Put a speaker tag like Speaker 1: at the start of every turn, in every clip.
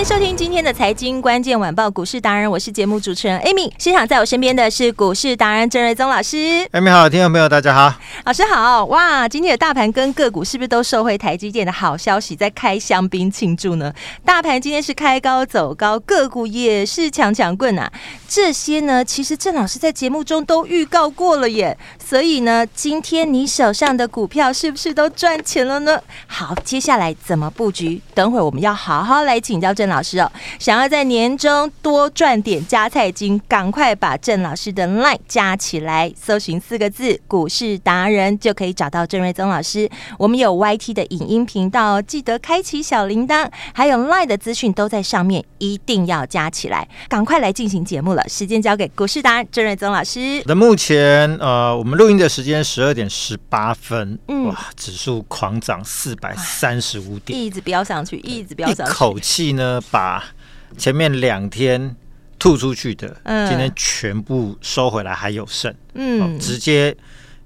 Speaker 1: 迎收听今天的财经关键晚报股市达人，我是节目主持人 Amy。现场在我身边的是股市达人郑瑞宗老师。
Speaker 2: Amy 好，听众朋友大家好，
Speaker 1: 老师好。哇，今天的大盘跟个股是不是都受惠台积电的好消息，在开香槟庆祝呢？大盘今天是开高走高，个股也是强强棍啊。这些呢，其实郑老师在节目中都预告过了耶。所以呢，今天你手上的股票是不是都赚钱了呢？好，接下来怎么布局？等会儿我们要好好来请教郑老师哦。想要在年终多赚点加菜金，赶快把郑老师的 LINE 加起来，搜寻四个字“股市达人”就可以找到郑瑞宗老师。我们有 YT 的影音频道，记得开启小铃铛，还有 LINE 的资讯都在上面，一定要加起来。赶快来进行节目了，时间交给股市达人郑瑞宗老师。
Speaker 2: 那目前呃，我们录音的时间十二点十八分，嗯，哇，指数狂涨四百三十五点，
Speaker 1: 一直飙上去，一直飙上去，
Speaker 2: 一口气呢把。前面两天吐出去的，嗯，今天全部收回来还有剩，嗯，直接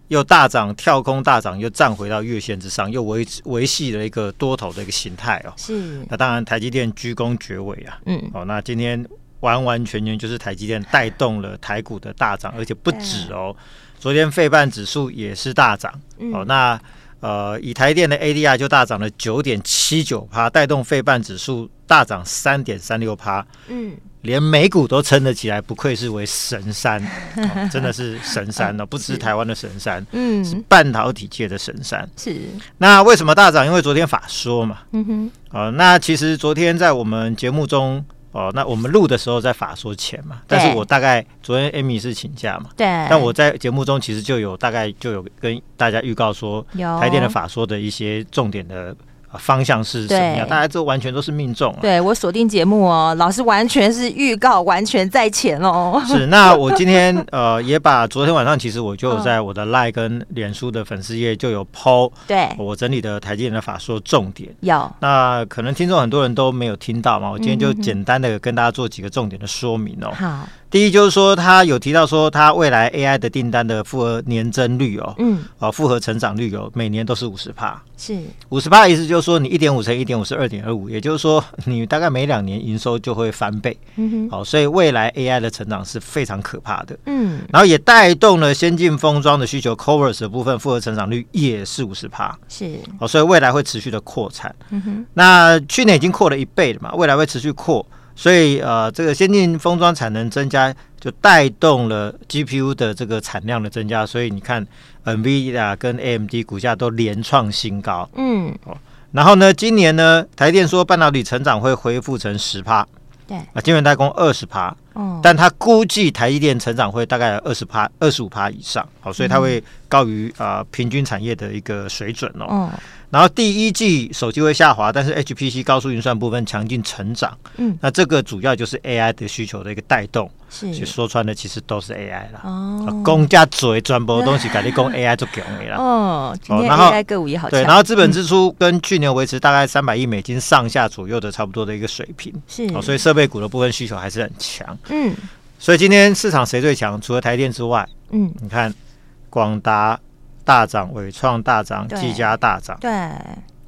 Speaker 2: 又大涨，跳空大涨，又站回到月线之上，又维维系了一个多头的一个形态哦。是，那当然台积电居功厥伟啊，嗯，哦，那今天完完全全就是台积电带动了台股的大涨，而且不止哦，昨天费半指数也是大涨，哦，那。呃，以台电的 ADR 就大涨了九点七九趴，带动费半指数大涨三点三六趴。嗯，连美股都撑得起来，不愧是为神山，哦、真的是神山哦，不只是台湾的神山，嗯，是半导体界的神山。是。那为什么大涨？因为昨天法说嘛。嗯哼。呃，那其实昨天在我们节目中。哦，那我们录的时候在法说前嘛，但是我大概昨天 Amy 是请假嘛，对，但我在节目中其实就有大概就有跟大家预告说，台电的法说的一些重点的。方向是什么样？大家这完全都是命中。
Speaker 1: 对，我锁定节目哦，老师完全是预告，完全在前哦。
Speaker 2: 是，那我今天呃也把昨天晚上其实我就在我的 LINE 跟脸书的粉丝页就有 PO，对，我整理的台积电的法说重点有。那可能听众很多人都没有听到嘛，我今天就简单的跟大家做几个重点的说明哦。好。第一就是说，他有提到说，他未来 AI 的订单的复合年增率哦，嗯，哦，复合成长率有每年都是五十帕，是。五十趴，意思就是说，你一点五乘一点五是二点二五，也就是说，你大概每两年营收就会翻倍，嗯哼，好，所以未来 AI 的成长是非常可怕的，嗯，然后也带动了先进封装的需求 c o v e r s 的部分复合成长率也是五十帕，是，哦，所以未来会持续的扩产，嗯哼，那去年已经扩了一倍了嘛，未来会持续扩。所以呃，这个先进封装产能增加，就带动了 GPU 的这个产量的增加。所以你看，NVIDIA 跟 AMD 股价都连创新高。嗯，哦，然后呢，今年呢，台电说半导体成长会恢复成十趴，对，啊，晶圆代工二十趴，嗯，但他估计台积电成长会大概二十趴、二十五趴以上。好，所以它会高于啊、呃、平均产业的一个水准哦。嗯。然后第一季手机会下滑，但是 HPC 高速运算部分强劲成长。嗯，那这个主要就是 AI 的需求的一个带动。是，说穿了其实都是 AI 了。哦，公家嘴转播东西，改立供 AI 就给了。哦，今天 AI 个股也好。对，然后资本支出跟去年维持大概三百亿美金上下左右的差不多的一个水平。是，哦，所以设备股的部分需求还是很强。嗯，所以今天市场谁最强？除了台电之外，嗯，你看广达。大涨，伟创大涨，技嘉大涨，对，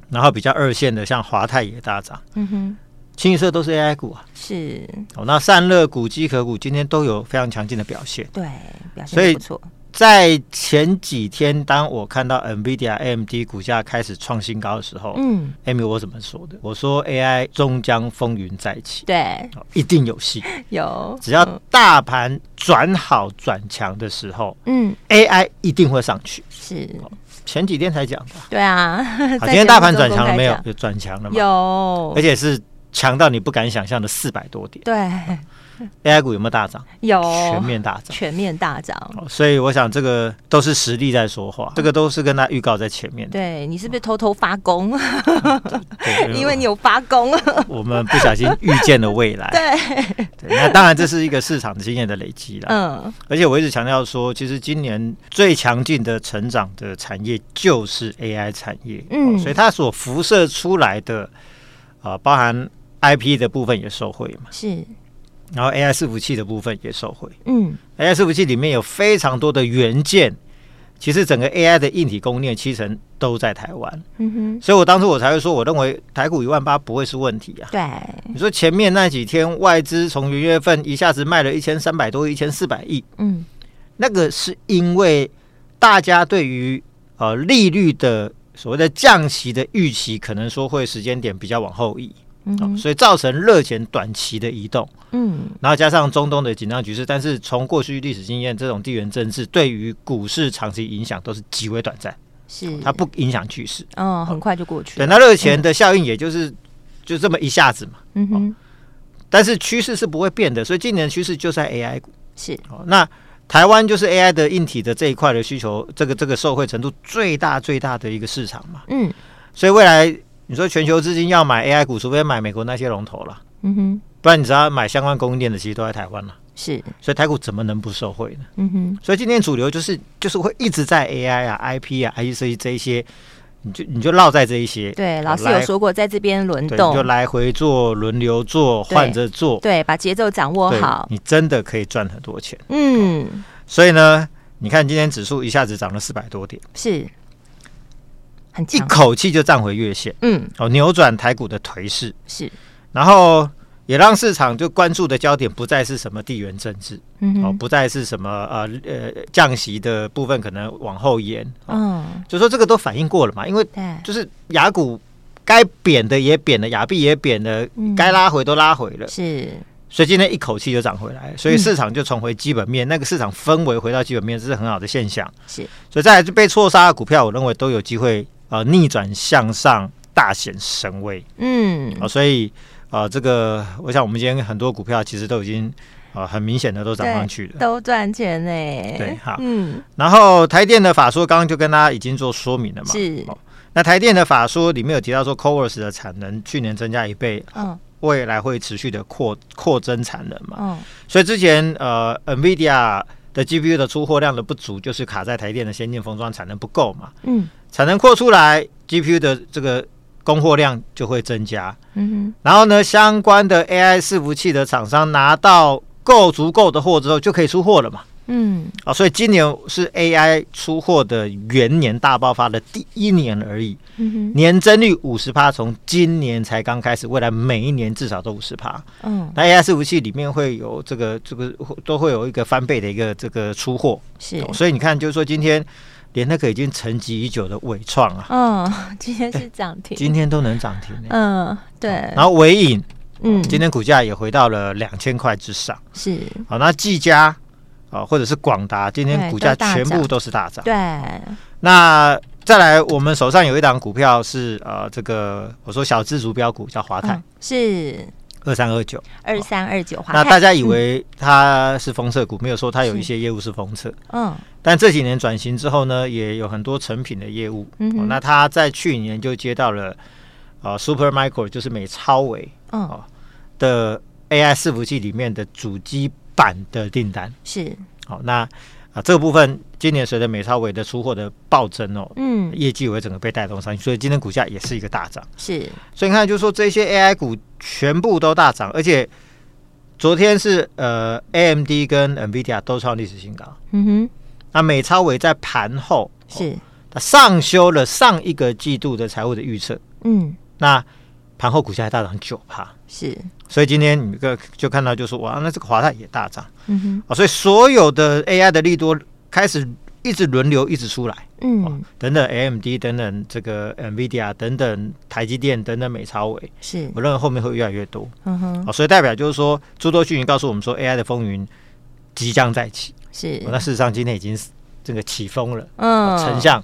Speaker 2: 然后比较二线的像华泰也大涨，嗯哼，清一色都是 AI 股啊，是。哦，那散热股、机壳股今天都有非常强劲的表现，对，表现不错。在前几天，当我看到 NVIDIA、AMD 股价开始创新高的时候，嗯，Amy 我怎么说的？我说 AI 终将风云再起，对，一定有戏，有，只要大盘转好转强的时候，嗯，AI 一定会上去。是。前几天才讲的，对啊，好，今天大盘转强了没有？有转强了吗？有，而且是强到你不敢想象的四百多点，对。AI 股有没有大涨？
Speaker 1: 有，
Speaker 2: 全面大涨，
Speaker 1: 全面大涨。
Speaker 2: 所以我想这个都是实力在说话，这个都是跟他预告在前面。
Speaker 1: 对，你是不是偷偷发功？对，因为你有发功。
Speaker 2: 我们不小心预见了未来。
Speaker 1: 对，
Speaker 2: 那当然这是一个市场经验的累积了。嗯，而且我一直强调说，其实今年最强劲的成长的产业就是 AI 产业。嗯，所以它所辐射出来的啊，包含 IP 的部分也受惠嘛。
Speaker 1: 是。
Speaker 2: 然后 AI 伺服器的部分也受惠，嗯，AI 伺服器里面有非常多的元件，其实整个 AI 的硬体供应链七成都在台湾，嗯哼，所以我当初我才会说，我认为台股一万八不会是问题啊。
Speaker 1: 对，
Speaker 2: 你说前面那几天外资从元月份一下子卖了一千三百多亿、一千四百亿，嗯，那个是因为大家对于呃利率的所谓的降息的预期，可能说会时间点比较往后移。嗯，所以造成热钱短期的移动，嗯，然后加上中东的紧张局势，但是从过去历史经验，这种地缘政治对于股市长期影响都是极为短暂，
Speaker 1: 是。
Speaker 2: 它不影响趋势，
Speaker 1: 嗯，很快就过去。
Speaker 2: 对，那热钱的效应也就是就这么一下子嘛，嗯哼，但是趋势是不会变的，所以今年的趋势就在 AI 股，
Speaker 1: 是，
Speaker 2: 那台湾就是 AI 的硬体的这一块的需求，这个这个受惠程度最大最大的一个市场嘛，嗯，所以未来。你说全球资金要买 AI 股，除非买美国那些龙头了，嗯哼，不然你知道买相关供应链的其实都在台湾了，
Speaker 1: 是，
Speaker 2: 所以台股怎么能不受惠呢？嗯哼，所以今天主流就是就是会一直在 AI 啊、IP 啊、IC 这一些，你就你就绕在这一些。
Speaker 1: 对，老师有说过，在这边轮动，
Speaker 2: 就来回做、轮流做、换着做，
Speaker 1: 对，把节奏掌握好，
Speaker 2: 你真的可以赚很多钱。嗯，所以呢，你看今天指数一下子涨了四百多点，
Speaker 1: 是。
Speaker 2: 一口气就站回月线，嗯，哦，扭转台股的颓势。
Speaker 1: 是，
Speaker 2: 然后也让市场就关注的焦点不再是什么地缘政治，嗯，哦，不再是什么呃呃降息的部分可能往后延，嗯，就说这个都反映过了嘛，因为就是雅股该贬的也贬了，亚币也贬了，该拉回都拉回了，
Speaker 1: 是，
Speaker 2: 所以今天一口气就涨回来，所以市场就重回基本面，那个市场氛围回到基本面，这是很好的现象，
Speaker 1: 是，
Speaker 2: 所以再来就被错杀的股票，我认为都有机会。啊、呃，逆转向上，大显神威。嗯，啊、呃，所以啊、呃，这个我想，我们今天很多股票其实都已经啊、呃，很明显的都涨上去了，
Speaker 1: 都赚钱呢。
Speaker 2: 对，好，嗯。然后台电的法说，刚刚就跟大家已经做说明了嘛。
Speaker 1: 是。
Speaker 2: 哦、那台电的法说里面有提到说，Coors 的产能去年增加一倍，嗯，未来会持续的扩扩增产能嘛。嗯。所以之前呃，NVIDIA 的 GPU 的出货量的不足，就是卡在台电的先进封装产能不够嘛。嗯。产能扩出来，GPU 的这个供货量就会增加。嗯哼，然后呢，相关的 AI 伺服器的厂商拿到够足够的货之后，就可以出货了嘛。嗯，啊，所以今年是 AI 出货的元年大爆发的第一年而已。嗯哼，年增率五十趴，从今年才刚开始，未来每一年至少都五十趴。嗯，那 AI 伺服器里面会有这个这个都会有一个翻倍的一个这个出货。
Speaker 1: 是，
Speaker 2: 所以你看，就是说今天。连那个已经沉寂已久的伟创啊，
Speaker 1: 嗯，今天是涨停，
Speaker 2: 今天都能涨停，
Speaker 1: 嗯，对。
Speaker 2: 然后伟影，嗯，今天股价也回到了两千块之上，
Speaker 1: 是。
Speaker 2: 好，那技嘉啊，或者是广达，今天股价全部都是大涨，
Speaker 1: 对。
Speaker 2: 那再来，我们手上有一档股票是呃，这个我说小资族标股叫华泰，
Speaker 1: 是。
Speaker 2: 二三二九，
Speaker 1: 二三二九，
Speaker 2: 那大家以为它是封测股，没有说它有一些业务是封测。嗯，但这几年转型之后呢，也有很多成品的业务。嗯，那他在去年就接到了啊，Super Micro，就是美超微，嗯，的 AI 伺服器里面的主机板的订单。
Speaker 1: 是，
Speaker 2: 好，那。啊，这个部分今年随着美超伟的出货的暴增哦，嗯，业绩会整个被带动上去，所以今天股价也是一个大涨。
Speaker 1: 是，
Speaker 2: 所以你看，就是说这些 AI 股全部都大涨，而且昨天是呃 AMD 跟 NVIDIA 都创历史新高。嗯哼，那美超伟在盘后
Speaker 1: 是
Speaker 2: 它上修了上一个季度的财务的预测。嗯，那盘后股价还大涨九趴。
Speaker 1: 是。
Speaker 2: 所以今天你个就看到，就说哇，那这个华泰也大涨，嗯哼，啊，所以所有的 AI 的利多开始一直轮流一直出来，嗯，等等 AMD 等等这个 NVIDIA 等等台积电等等美超伟，
Speaker 1: 是，
Speaker 2: 我认为后面会越来越多，嗯哼，啊，所以代表就是说诸多讯息告诉我们说 AI 的风云即将再起，
Speaker 1: 是，
Speaker 2: 那事实上今天已经这个起风了，嗯，成像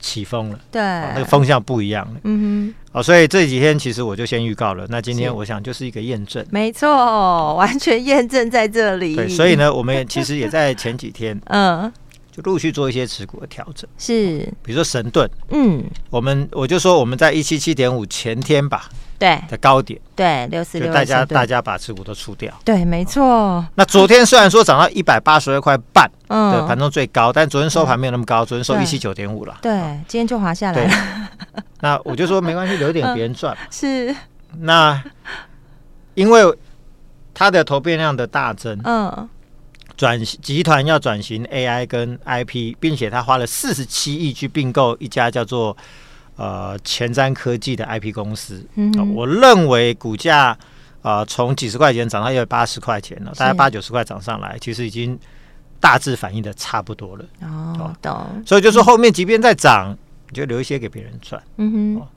Speaker 2: 起风了，
Speaker 1: 对，
Speaker 2: 那个风向不一样了，嗯哼，哦，所以这几天其实我就先预告了，那今天我想就是一个验证，
Speaker 1: 没错，完全验证在这里。
Speaker 2: 对，所以呢，我们其实也在前几天，嗯，就陆续做一些持股的调整，
Speaker 1: 是，
Speaker 2: 比如说神盾，嗯，我们我就说我们在一七七点五前天吧。
Speaker 1: 对
Speaker 2: 的高点，
Speaker 1: 对六四六，
Speaker 2: 大家大家把持股都出掉。
Speaker 1: 对，没错。
Speaker 2: 那昨天虽然说涨到一百八十二块半，嗯，盘中最高，但昨天收盘没有那么高，昨天收一七九点五了。
Speaker 1: 对，今天就滑下来了。
Speaker 2: 那我就说没关系，留点 别人赚。
Speaker 1: 是。
Speaker 2: 那因为它的投变量的大增，嗯，转集团要转型 AI 跟 IP，并且他花了四十七亿去并购一家叫做。呃，前瞻科技的 IP 公司，嗯、呃，我认为股价啊，从、呃、几十块钱涨到一百八十块钱了，大概八九十块涨上来，其实已经大致反映的差不多了。
Speaker 1: 哦，懂、呃。
Speaker 2: 所以就说后面即便再涨，你就留一些给别人赚。嗯哼、呃。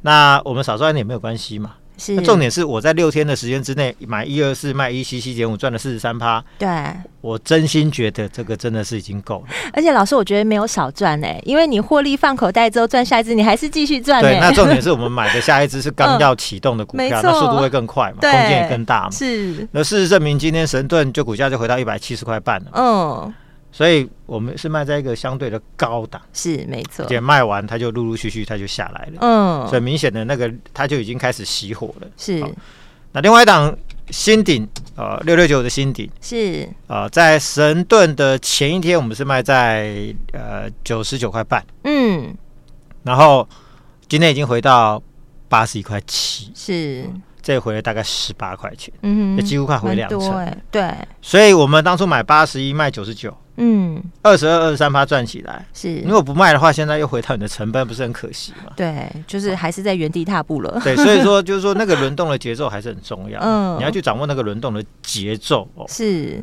Speaker 2: 那我们少赚一点也没有关系嘛。是，重点是我在六天的时间之内买一二四卖一七七点五赚了四十三趴。
Speaker 1: 对，
Speaker 2: 我真心觉得这个真的是已经够了。
Speaker 1: 而且老师，我觉得没有少赚哎，因为你获利放口袋之后赚下一支，你还是继续赚。
Speaker 2: 对，那重点 是我们买的下一支是刚要启动的股票，那速度会更快嘛，空间也更大嘛。
Speaker 1: 是。
Speaker 2: 那事实证明，今天神盾就股价就回到一百七十块半了。嗯。所以我们是卖在一个相对的高档，
Speaker 1: 是没错。而
Speaker 2: 且卖完它就陆陆续续它就下来了，嗯，所以明显的那个它就已经开始熄火了。
Speaker 1: 是。
Speaker 2: 那另外一档新鼎，呃，六六九的新鼎
Speaker 1: 是，
Speaker 2: 呃，在神盾的前一天，我们是卖在呃九十九块半，嗯，然后今天已经回到八十一块七，
Speaker 1: 是。
Speaker 2: 这回了大概十八块钱，嗯，也几乎快回两成，
Speaker 1: 对。
Speaker 2: 所以我们当初买八十一卖九十九，嗯，二十二、二十三趴赚起来，
Speaker 1: 是。
Speaker 2: 如果不卖的话，现在又回到你的成本，不是很可惜吗？
Speaker 1: 对，就是还是在原地踏步了。
Speaker 2: 对，所以说就是说那个轮动的节奏还是很重要，嗯，你要去掌握那个轮动的节奏哦，
Speaker 1: 是。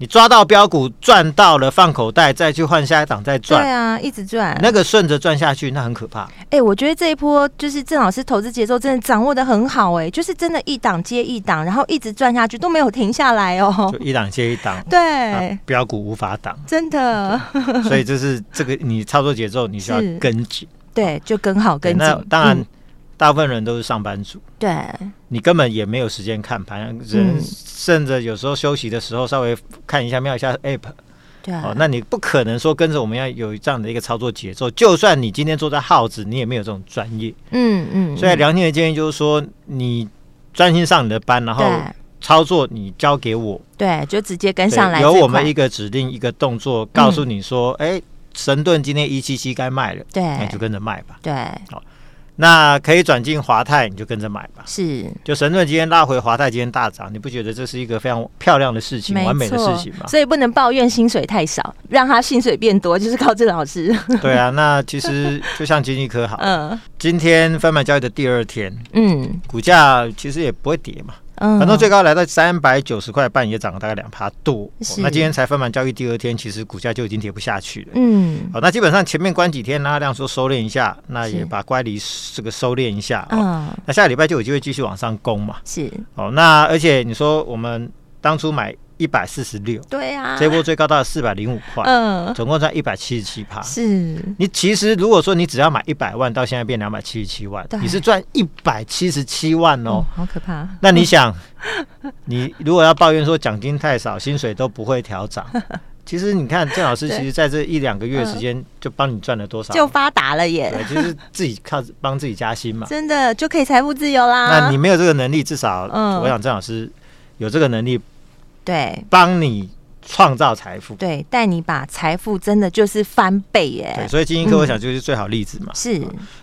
Speaker 2: 你抓到标股赚到了放口袋，再去换下一档再赚。
Speaker 1: 对啊，一直赚。
Speaker 2: 那个顺着赚下去，那很可怕。
Speaker 1: 哎、欸，我觉得这一波就是郑老师投资节奏真的掌握的很好，哎，就是真的一档接一档，然后一直赚下去都没有停下来哦。
Speaker 2: 就一档接一档，
Speaker 1: 对，
Speaker 2: 标股无法挡，
Speaker 1: 真的。
Speaker 2: 所以就是这个你操作节奏，你需要跟紧。
Speaker 1: 对，就跟好跟紧。
Speaker 2: 那当然。嗯大部分人都是上班族，
Speaker 1: 对，
Speaker 2: 你根本也没有时间看盘，人甚至有时候休息的时候稍微看一下、瞄一下 app，
Speaker 1: 对，
Speaker 2: 哦，那你不可能说跟着我们要有这样的一个操作节奏。就算你今天坐在耗子，你也没有这种专业，嗯嗯。所以良心的建议就是说，你专心上你的班，然后操作你交给我，
Speaker 1: 对，就直接跟上来。
Speaker 2: 由我们一个指令一个动作告诉你说，哎，神盾今天一七七该卖了，
Speaker 1: 对，
Speaker 2: 那就跟着卖吧，
Speaker 1: 对，
Speaker 2: 好。那可以转进华泰，你就跟着买吧。
Speaker 1: 是，就
Speaker 2: 神盾今天拉回，华泰今天大涨，你不觉得这是一个非常漂亮的事情，完美的事情吗？
Speaker 1: 所以不能抱怨薪水太少，让他薪水变多，就是靠郑老师。
Speaker 2: 对啊，那其实 就像经济科好，嗯，今天分盘交易的第二天，嗯，股价其实也不会跌嘛。反正最高来到三百九十块半，也涨了大概两趴多。哦。那今天才分盘交易第二天，其实股价就已经跌不下去了。嗯，好，那基本上前面关几天，拉量说收敛一下，那也把乖离这个收敛一下。嗯，那下个礼拜就有机会继续往上攻嘛。
Speaker 1: 是，
Speaker 2: 哦，那而且你说我们当初买。一百四十六，
Speaker 1: 对啊，
Speaker 2: 这波最高到了四百零五块，嗯，总共赚一百七十七趴。
Speaker 1: 是，
Speaker 2: 你其实如果说你只要买一百万，到现在变两百七十七万，你是赚一百七十七万哦，
Speaker 1: 好可怕。
Speaker 2: 那你想，你如果要抱怨说奖金太少，薪水都不会调涨，其实你看郑老师，其实在这一两个月时间就帮你赚了多少，
Speaker 1: 就发达了耶，对
Speaker 2: 就是自己靠帮自己加薪嘛，
Speaker 1: 真的就可以财富自由啦。
Speaker 2: 那你没有这个能力，至少我想郑老师有这个能力。
Speaker 1: 对，
Speaker 2: 帮你创造财富，
Speaker 1: 对，带你把财富真的就是翻倍耶。
Speaker 2: 对，所以精英课我想就是最好例子嘛。嗯、
Speaker 1: 是，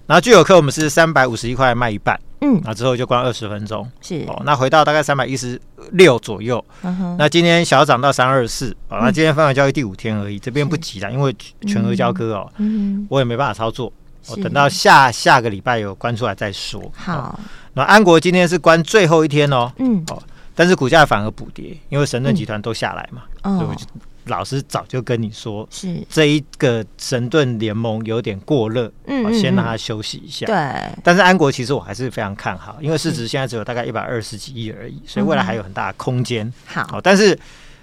Speaker 2: 然后聚友课我们是三百五十一块卖一半，嗯，那之后就关二十分钟，
Speaker 1: 是。哦，
Speaker 2: 那回到大概三百一十六左右，嗯哼，那今天小涨到三二四，哦，那今天分盘交易第五天而已，这边不急了，因为全额交割哦，嗯，我也没办法操作，我等到下下个礼拜有关出来再说。
Speaker 1: 好，
Speaker 2: 那安国今天是关最后一天哦，嗯，哦。但是股价反而补跌，因为神盾集团都下来嘛，嗯、所以我就老师早就跟你说，是这一个神盾联盟有点过热，嗯，嗯，先让它休息一下。
Speaker 1: 对。
Speaker 2: 但是安国其实我还是非常看好，因为市值现在只有大概一百二十几亿而已，所以未来还有很大的空间。
Speaker 1: 好、
Speaker 2: 嗯，但是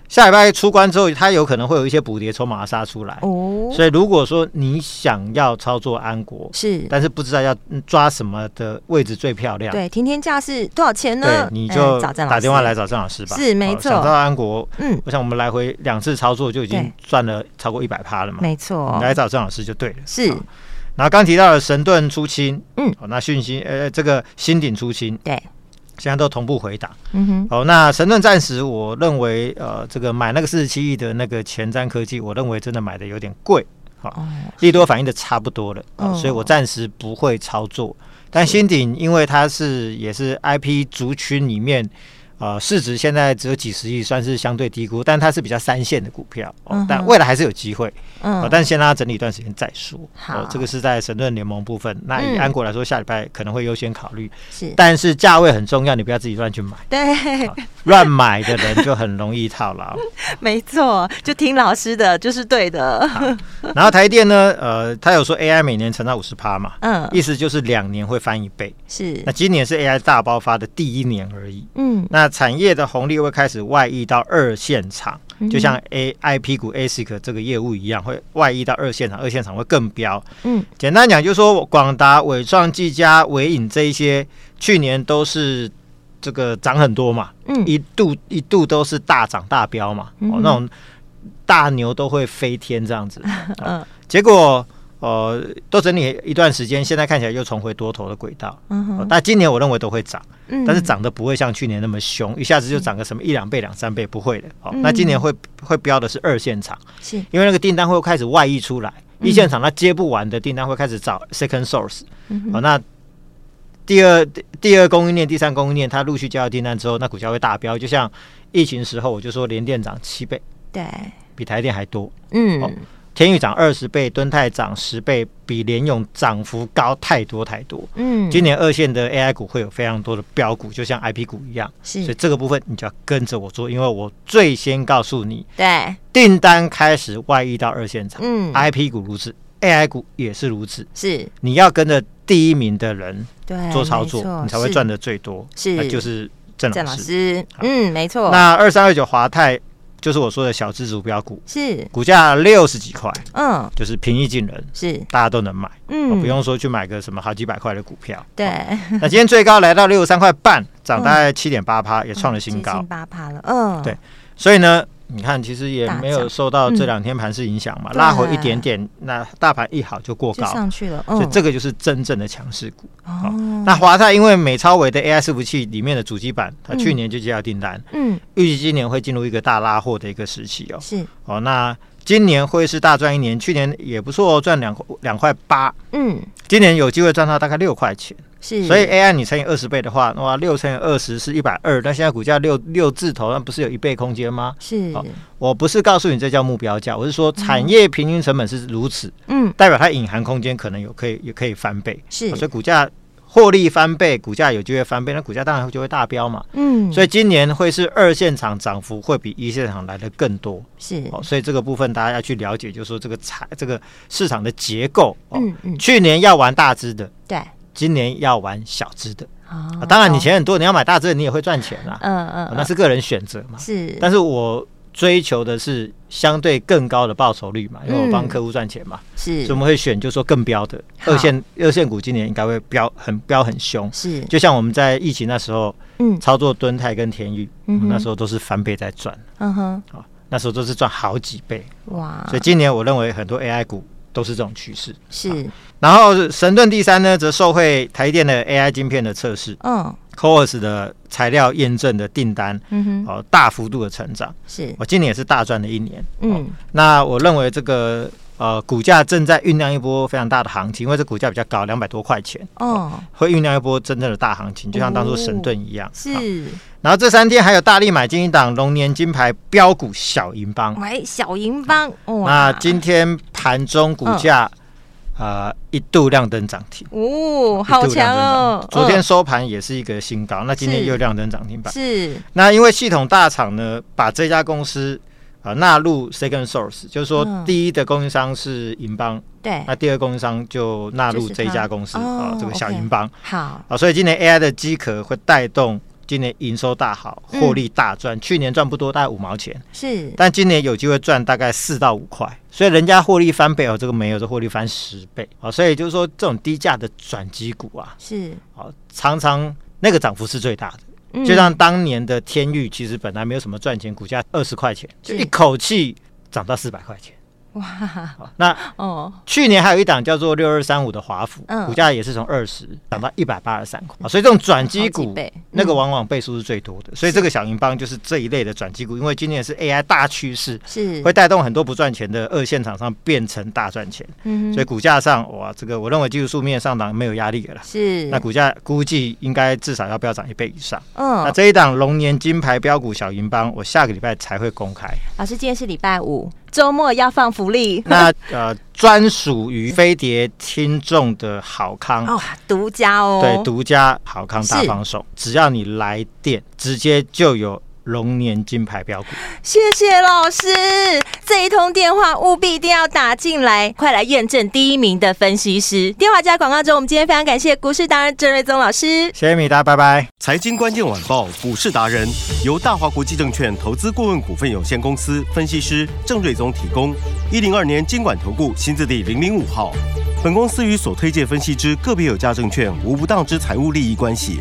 Speaker 2: 下礼拜出关之后，它有可能会有一些补跌筹码杀出来。哦。哦，所以如果说你想要操作安国是，但是不知道要抓什么的位置最漂亮，
Speaker 1: 对，停天价是多少钱呢？
Speaker 2: 对，你就打电话来找郑老师吧。
Speaker 1: 是没错，
Speaker 2: 想到安国，嗯，我想我们来回两次操作就已经赚了超过一百趴了嘛。
Speaker 1: 没错，
Speaker 2: 来找郑老师就对了。
Speaker 1: 是，
Speaker 2: 然后刚提到了神盾出清，嗯，好，那讯息呃这个新鼎出清，
Speaker 1: 对。
Speaker 2: 现在都同步回档，嗯哼，好，那神盾暂时我认为，呃，这个买那个四十七亿的那个前瞻科技，我认为真的买的有点贵，好、哦，利多反应的差不多了，哦，所以我暂时不会操作。但新鼎因为它是也是 IP 族群里面。呃，市值现在只有几十亿，算是相对低估，但它是比较三线的股票，哦嗯、但未来还是有机会。嗯、呃，但先让它整理一段时间再说。好、呃，这个是在神盾联盟部分。那以安国来说，下礼拜可能会优先考虑。是、嗯，但是价位很重要，你不要自己乱去买。
Speaker 1: 对，
Speaker 2: 乱、呃、买的人就很容易套牢。
Speaker 1: 没错，就听老师的，就是对的。
Speaker 2: 然后台电呢，呃，他有说 AI 每年成长五十趴嘛，嗯，意思就是两年会翻一倍。是，那今年是 AI 大爆发的第一年而已。嗯，那。那产业的红利会开始外溢到二线厂，就像 A I P 股 ASIC 这个业务一样，会外溢到二线厂，二线厂会更飙。嗯，简单讲就是说，广达、伟创、技嘉、伟影这一些，去年都是这个涨很多嘛，嗯，一度一度都是大涨大飙嘛，哦，那种大牛都会飞天这样子，嗯，结果。呃，都整理一段时间，现在看起来又重回多头的轨道。嗯哼，但今年我认为都会涨，嗯，但是涨得不会像去年那么凶，一下子就涨个什么一两倍、两三倍，不会的。好，那今年会会飙的是二线厂，是因为那个订单会开始外溢出来，一线厂它接不完的订单会开始找 second source。好，那第二第二供应链、第三供应链，它陆续接到订单之后，那股价会大飙，就像疫情时候，我就说联电涨七倍，对，比台电还多。嗯。天宇涨二十倍，敦泰涨十倍，比联咏涨幅高太多太多。嗯，今年二线的 AI 股会有非常多的标股，就像 IP 股一样。是，所以这个部分你就要跟着我做，因为我最先告诉你，对，订单开始外溢到二线厂。嗯，IP 股如此，AI 股也是如此。是，你要跟着第一名的人做操作，你才会赚的最多。是，那就是郑老师。郑老师，
Speaker 1: 嗯，没错。
Speaker 2: 那二三二九华泰。就是我说的小资主标股，是股价六十几块，嗯，就是平易近人，是大家都能买，嗯，不用说去买个什么好几百块的股票，对。那今天最高来到六十三块半，涨大概七点八趴，也创了新高，
Speaker 1: 八趴了，嗯，
Speaker 2: 对。所以呢。你看，其实也没有受到这两天盘势影响嘛，拉回一点点，那大盘一好就过高
Speaker 1: 上去了，
Speaker 2: 所以这个就是真正的强势股。哦，那华泰因为美超伟的 AI 伺服器里面的主机板，它去年就接到订单，嗯，预计今年会进入一个大拉货的一个时期哦。是。哦，那今年会是大赚一年，去年也不错，赚两两块八，嗯，今年有机会赚到大概六块钱。是，所以 AI 你乘以二十倍的话，哇，六乘以二十是一百二，那现在股价六六字头，那不是有一倍空间吗？是，我不是告诉你这叫目标价，我是说产业平均成本是如此，嗯，代表它隐含空间可能有可以也可以翻倍，是，所以股价获利翻倍，股价有机会翻倍，那股价当然就会大飙嘛，嗯，所以今年会是二线厂涨幅会比一线厂来的更多，是，哦所以这个部分大家要去了解，就是说这个产这个市场的结构，嗯嗯，去年要玩大只的，对。今年要玩小资的，啊，当然你钱很多，你要买大资的，你也会赚钱啦。嗯嗯，那是个人选择嘛。是，但是我追求的是相对更高的报酬率嘛，因为我帮客户赚钱嘛。是，所以我们会选，就是说更标的二线二线股，今年应该会标很标很凶。是，就像我们在疫情那时候，嗯，操作敦泰跟天钰，那时候都是翻倍在赚。嗯哼，那时候都是赚好几倍。哇，所以今年我认为很多 AI 股。都是这种趋势，是。然后神盾第三呢，则受惠台电的 AI 晶片的测试，嗯，CoWoS 的材料验证的订单，嗯哼，哦，大幅度的成长，是。我今年也是大赚了一年，嗯。那我认为这个呃股价正在酝酿一波非常大的行情，因为这股价比较高，两百多块钱，哦，会酝酿一波真正的大行情，就像当初神盾一样，是。然后这三天还有大力买金一档龙年金牌标股小银邦，
Speaker 1: 喂，小银邦，
Speaker 2: 那今天盘中股价呃一度亮灯涨停，
Speaker 1: 哦，好强哦！
Speaker 2: 昨天收盘也是一个新高，那今天又亮灯涨停板。是，那因为系统大厂呢，把这家公司呃纳入 second source，就是说第一的供应商是银邦，对，那第二供应商就纳入这一家公司啊，这个小银邦。好，啊，所以今年 AI 的机壳会带动。今年营收大好，获利大赚，嗯、去年赚不多，大概五毛钱，
Speaker 1: 是，
Speaker 2: 但今年有机会赚大概四到五块，所以人家获利翻倍哦，这个没有，这获利翻十倍。啊，所以就是说这种低价的转机股啊，
Speaker 1: 是，
Speaker 2: 哦，常常那个涨幅是最大的。就像当年的天域，其实本来没有什么赚钱，股价二十块钱，就一口气涨到四百块钱。哇，那哦，去年还有一档叫做六二三五的华府，股价也是从二十涨到一百八十三块，所以这种转机股，那个往往倍数是最多的。所以这个小银邦就是这一类的转机股，因为今年是 AI 大趋势，是会带动很多不赚钱的二线厂商变成大赚钱。嗯，所以股价上哇，这个我认为技术数面上档没有压力了。是，那股价估计应该至少要飙涨一倍以上。嗯，那这一档龙年金牌标股小银邦，我下个礼拜才会公开。
Speaker 1: 老师，今天是礼拜五。周末要放福利，
Speaker 2: 那呃，专属于飞碟听众的好康。
Speaker 1: 哦，独家哦，
Speaker 2: 对，独家好康大放手，只要你来电，直接就有。龙年金牌标股，
Speaker 1: 谢谢老师，这一通电话务必一定要打进来，快来验证第一名的分析师。电话加广告中，我们今天非常感谢股市达人郑瑞宗老师，
Speaker 2: 谢谢米达，拜拜。
Speaker 3: 财经关键晚报股市达人由大华国际证券投资顾问股份有限公司分析师郑瑞宗提供。一零二年经管投顾新字第零零五号，本公司与所推介分析之个别有价证券无不当之财务利益关系。